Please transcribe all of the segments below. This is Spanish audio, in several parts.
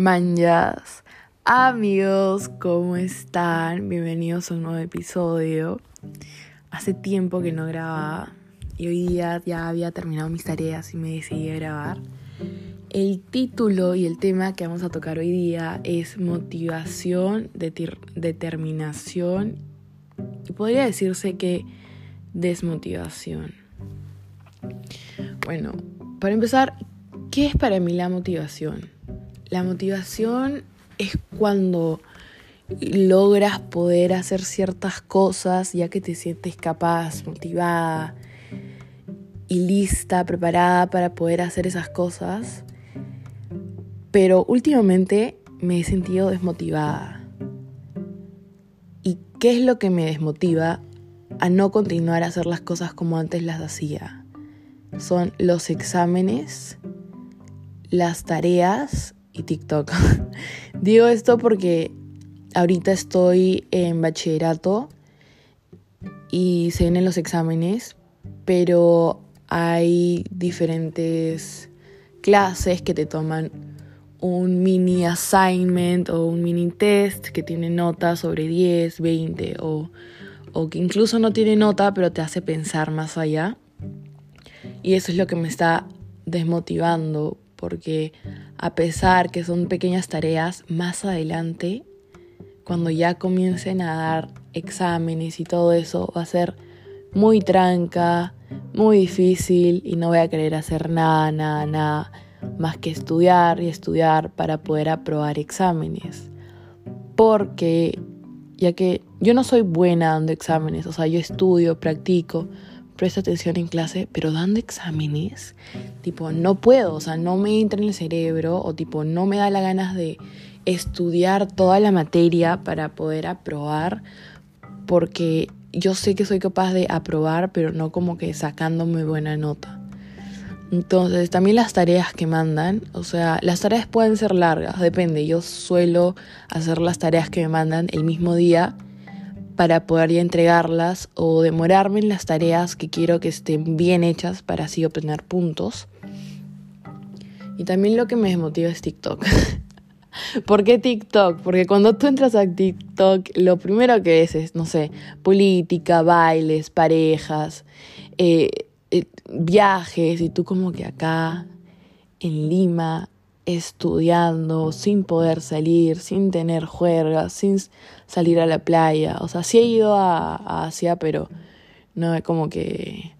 Manjas, amigos, ¿cómo están? Bienvenidos a un nuevo episodio. Hace tiempo que no grababa y hoy día ya había terminado mis tareas y me decidí a grabar. El título y el tema que vamos a tocar hoy día es motivación, determinación y podría decirse que desmotivación. Bueno, para empezar, ¿qué es para mí la motivación? La motivación es cuando logras poder hacer ciertas cosas ya que te sientes capaz, motivada y lista, preparada para poder hacer esas cosas. Pero últimamente me he sentido desmotivada. ¿Y qué es lo que me desmotiva a no continuar a hacer las cosas como antes las hacía? Son los exámenes, las tareas TikTok. Digo esto porque ahorita estoy en bachillerato y se vienen los exámenes, pero hay diferentes clases que te toman un mini assignment o un mini test que tiene nota sobre 10, 20 o, o que incluso no tiene nota pero te hace pensar más allá. Y eso es lo que me está desmotivando porque a pesar que son pequeñas tareas, más adelante, cuando ya comiencen a dar exámenes y todo eso, va a ser muy tranca, muy difícil y no voy a querer hacer nada, nada, nada más que estudiar y estudiar para poder aprobar exámenes. Porque ya que yo no soy buena dando exámenes, o sea, yo estudio, practico, presto atención en clase, pero dando exámenes, tipo, no puedo, o sea, no me entra en el cerebro o tipo, no me da la ganas de estudiar toda la materia para poder aprobar, porque yo sé que soy capaz de aprobar, pero no como que sacándome buena nota. Entonces, también las tareas que mandan, o sea, las tareas pueden ser largas, depende. Yo suelo hacer las tareas que me mandan el mismo día para poder ya entregarlas o demorarme en las tareas que quiero que estén bien hechas para así obtener puntos. Y también lo que me desmotiva es TikTok. ¿Por qué TikTok? Porque cuando tú entras a TikTok, lo primero que ves es, no sé, política, bailes, parejas, eh, eh, viajes, y tú como que acá en Lima estudiando, sin poder salir, sin tener juergas, sin salir a la playa. O sea, sí he ido a, Asia, pero no es como que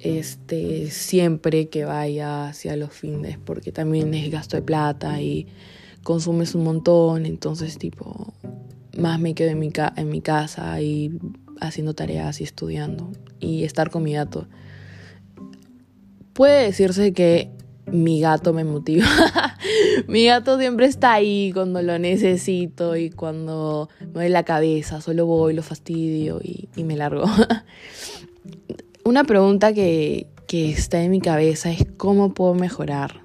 este siempre que vaya hacia los fines, porque también es gasto de plata y consumes un montón, entonces tipo más me quedo en mi, en mi casa y haciendo tareas y estudiando y estar con mi gato. Puede decirse que mi gato me motiva. mi gato siempre está ahí cuando lo necesito y cuando me doy la cabeza, solo voy, lo fastidio y, me largo. Una pregunta que, que está en mi cabeza es cómo puedo mejorar.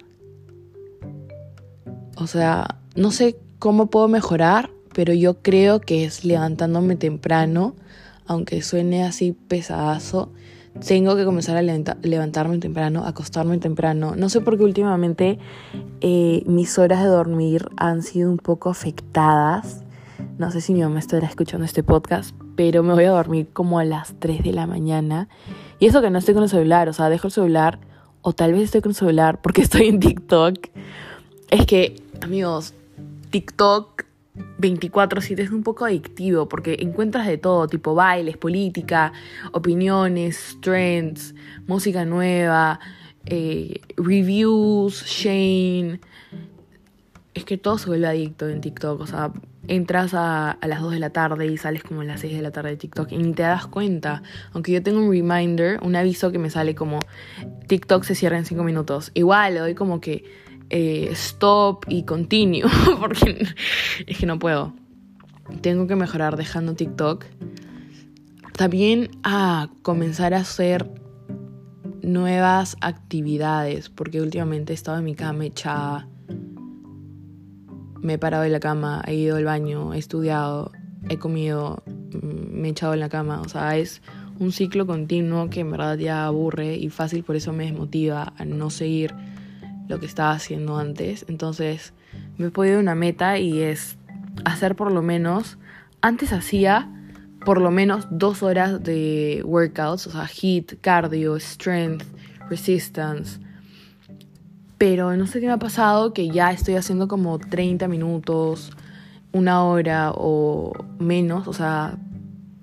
O sea, no sé cómo puedo mejorar, pero yo creo que es levantándome temprano, aunque suene así pesadazo tengo que comenzar a levantarme temprano, acostarme temprano. No sé por qué últimamente eh, mis horas de dormir han sido un poco afectadas. No sé si mi mamá estará escuchando este podcast, pero me voy a dormir como a las 3 de la mañana. Y eso que no estoy con el celular, o sea, dejo el celular, o tal vez estoy con el celular porque estoy en TikTok. Es que, amigos, TikTok 24/7 es un poco adictivo porque encuentras de todo, tipo bailes, política, opiniones, trends, música nueva, eh, reviews, Shane. Es que todo se vuelve adicto en TikTok, o sea, entras a, a, las 2 de la tarde y sales como a las 6 de la tarde de TikTok y ni te das cuenta. Aunque yo tengo un reminder, un aviso que me sale como TikTok se cierra en 5 minutos. Igual le doy como que eh, stop y continue, porque es que no puedo. Tengo que mejorar dejando TikTok. También a comenzar a hacer nuevas actividades, porque últimamente he estado en mi cama echada. Me he parado en la cama, he ido al baño, he estudiado, he comido, mm, me he echado en la cama. O sea, es un ciclo continuo que en verdad ya aburre y fácil, por eso me desmotiva a no seguir lo que estaba haciendo antes. Entonces me he podido una meta y es hacer por lo menos, antes hacía por lo menos dos horas de workouts, o sea, HIIT, cardio, strength, resistance. Pero no sé qué me ha pasado, que ya estoy haciendo como 30 minutos, una hora o menos, o sea,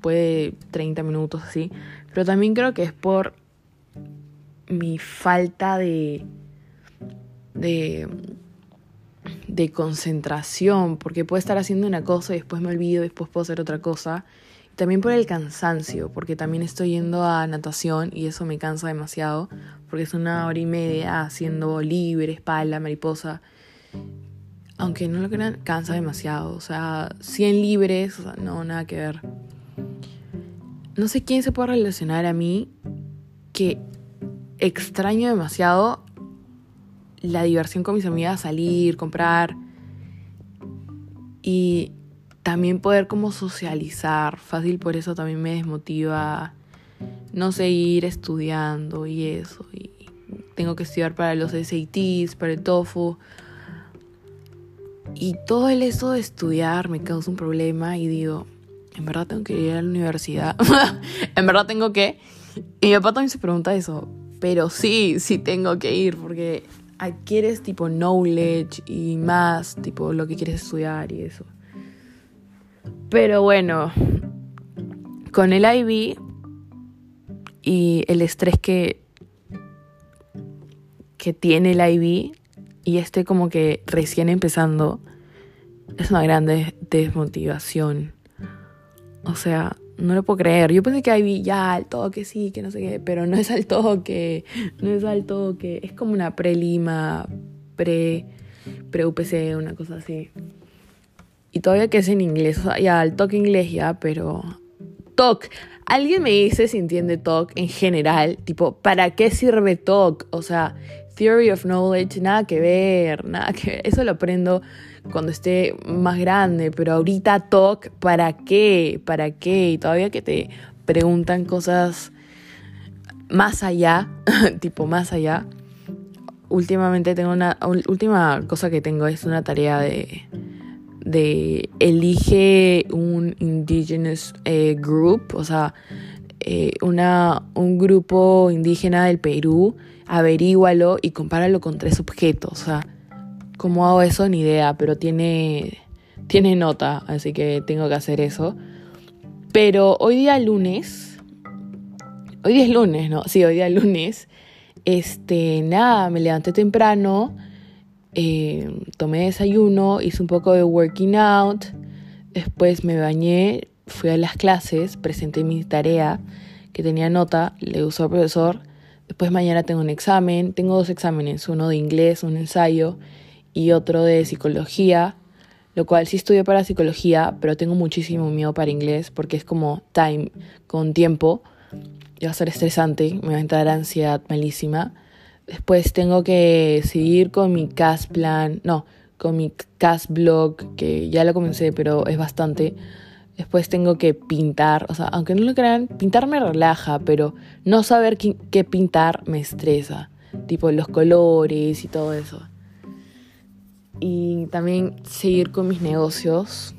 puede 30 minutos así. Pero también creo que es por mi falta de, de, de concentración, porque puedo estar haciendo una cosa y después me olvido, después puedo hacer otra cosa. También por el cansancio, porque también estoy yendo a natación y eso me cansa demasiado, porque es una hora y media haciendo libre, espalda, mariposa. Aunque no lo crean, cansa demasiado. O sea, 100 libres, o sea, no, nada que ver. No sé quién se puede relacionar a mí que extraño demasiado la diversión con mis amigas, salir, comprar. Y también poder como socializar. Fácil por eso también me desmotiva no seguir estudiando y eso. Y tengo que estudiar para los SATs, para el TOEFL. Y todo el eso de estudiar me causa un problema y digo, en verdad tengo que ir a la universidad. en verdad tengo que. Y mi papá también se pregunta eso. Pero sí, sí tengo que ir porque adquieres tipo knowledge y más, tipo lo que quieres estudiar y eso. Pero bueno, con el IB y el estrés que, que tiene el IB y este como que recién empezando, es una gran desmotivación. O sea, no lo puedo creer. Yo pensé que IB ya al toque, sí, que no sé qué, pero no es al toque, no es al toque. Es como una pre-lima, pre, pre-UPC, una cosa así. Y todavía que es en inglés, o sea, ya, el talk inglés ya, pero... Talk. Alguien me dice si entiende talk en general, tipo, ¿para qué sirve talk? O sea, theory of knowledge, nada que ver, nada que ver. Eso lo aprendo cuando esté más grande, pero ahorita talk, ¿para qué? ¿Para qué? Y todavía que te preguntan cosas más allá, tipo más allá. Últimamente tengo una última cosa que tengo es una tarea de de elige un indigenous eh, group, o sea, eh, una, un grupo indígena del Perú, averígualo y compáralo con tres objetos. O sea, ¿cómo hago eso? Ni idea, pero tiene, tiene nota, así que tengo que hacer eso. Pero hoy día lunes, hoy día es lunes, ¿no? Sí, hoy día lunes, este, nada, me levanté temprano eh, tomé desayuno, hice un poco de working out, después me bañé, fui a las clases, presenté mi tarea que tenía nota, le usó al profesor, después mañana tengo un examen, tengo dos exámenes, uno de inglés, un ensayo y otro de psicología, lo cual sí estudio para psicología, pero tengo muchísimo miedo para inglés porque es como time, con tiempo, y va a ser estresante, me va a entrar ansiedad malísima. Después tengo que seguir con mi cast plan, no, con mi cast blog, que ya lo comencé, pero es bastante. Después tengo que pintar, o sea, aunque no lo crean, pintar me relaja, pero no saber qué, pintar me estresa, tipo los colores y todo eso. Y también seguir con mis negocios,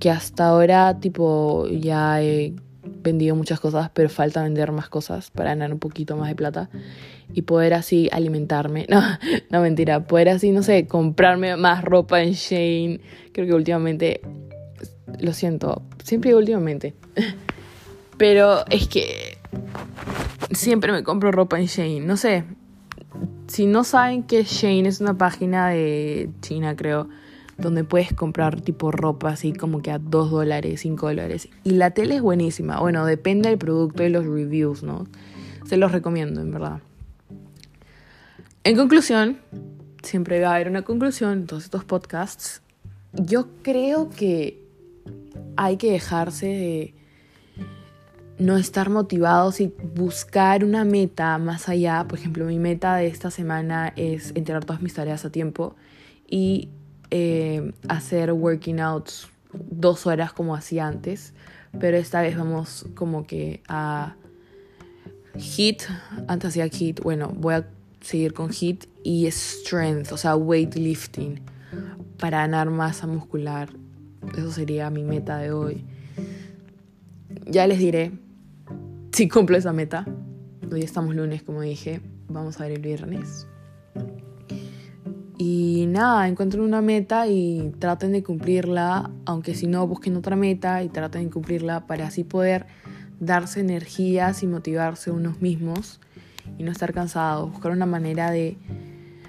que hasta ahora tipo ya he vendido muchas cosas, pero falta vender más cosas para ganar un poquito más de plata y poder así alimentarme. No, no mentira, poder así, no sé, comprarme más ropa en Shane. Creo que últimamente, lo siento, siempre digo últimamente. Pero es que siempre me compro ropa en Shane. No sé, si no saben que Shane es una página de China, creo, donde puedes comprar tipo ropa así como que a 2 dólares, 5 dólares. Y la tele es buenísima. Bueno, depende del producto y los reviews, ¿no? Se los recomiendo, en verdad. En conclusión, siempre va a haber una conclusión en todos estos podcasts. Yo creo que hay que dejarse de no estar motivados y buscar una meta más allá. Por ejemplo, mi meta de esta semana es entregar todas mis tareas a tiempo y eh, hacer working outs dos horas como hacía antes. Pero esta vez vamos como que a hit. Antes hacía hit. Bueno, voy a seguir con HIT y strength, o sea, weightlifting. para ganar masa muscular. Eso sería mi meta de hoy. Ya les diré si cumplo esa meta. Hoy estamos lunes, como dije. Vamos a ver el viernes. Y nada, encuentren una meta y traten de cumplirla, aunque si no, busquen otra meta y traten de cumplirla para así poder darse energías y motivarse unos mismos y no estar cansados. Buscar una manera de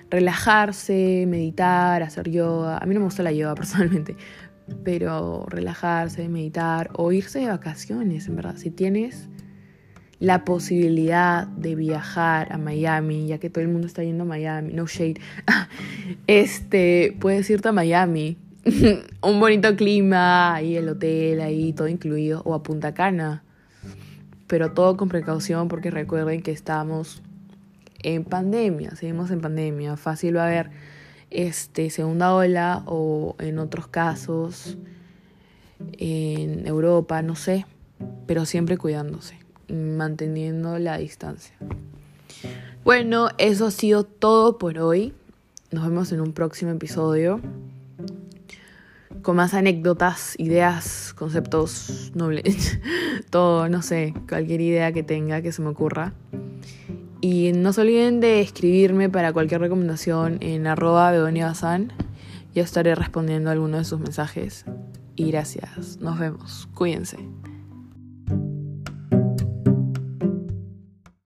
relajarse, meditar, hacer yoga. A mí no me gusta la yoga personalmente, pero relajarse, meditar o irse de vacaciones, en verdad. Si tienes la posibilidad de viajar a Miami, ya que todo el mundo está yendo a Miami, no shade, este, puedes irte a Miami, un bonito clima, ahí el hotel, ahí todo incluido, o a Punta Cana, pero todo con precaución porque recuerden que estamos en pandemia, seguimos en pandemia, fácil va a haber este, segunda ola o en otros casos en Europa, no sé, pero siempre cuidándose, manteniendo la distancia. Bueno, eso ha sido todo por hoy. Nos vemos en un próximo episodio con más anécdotas, ideas, conceptos nobles, todo, no sé, cualquier idea que tenga que se me ocurra. Y no se olviden de escribirme para cualquier recomendación en arroba Begonia Bazán. Yo estaré respondiendo a alguno de sus mensajes. Y gracias. Nos vemos. Cuídense.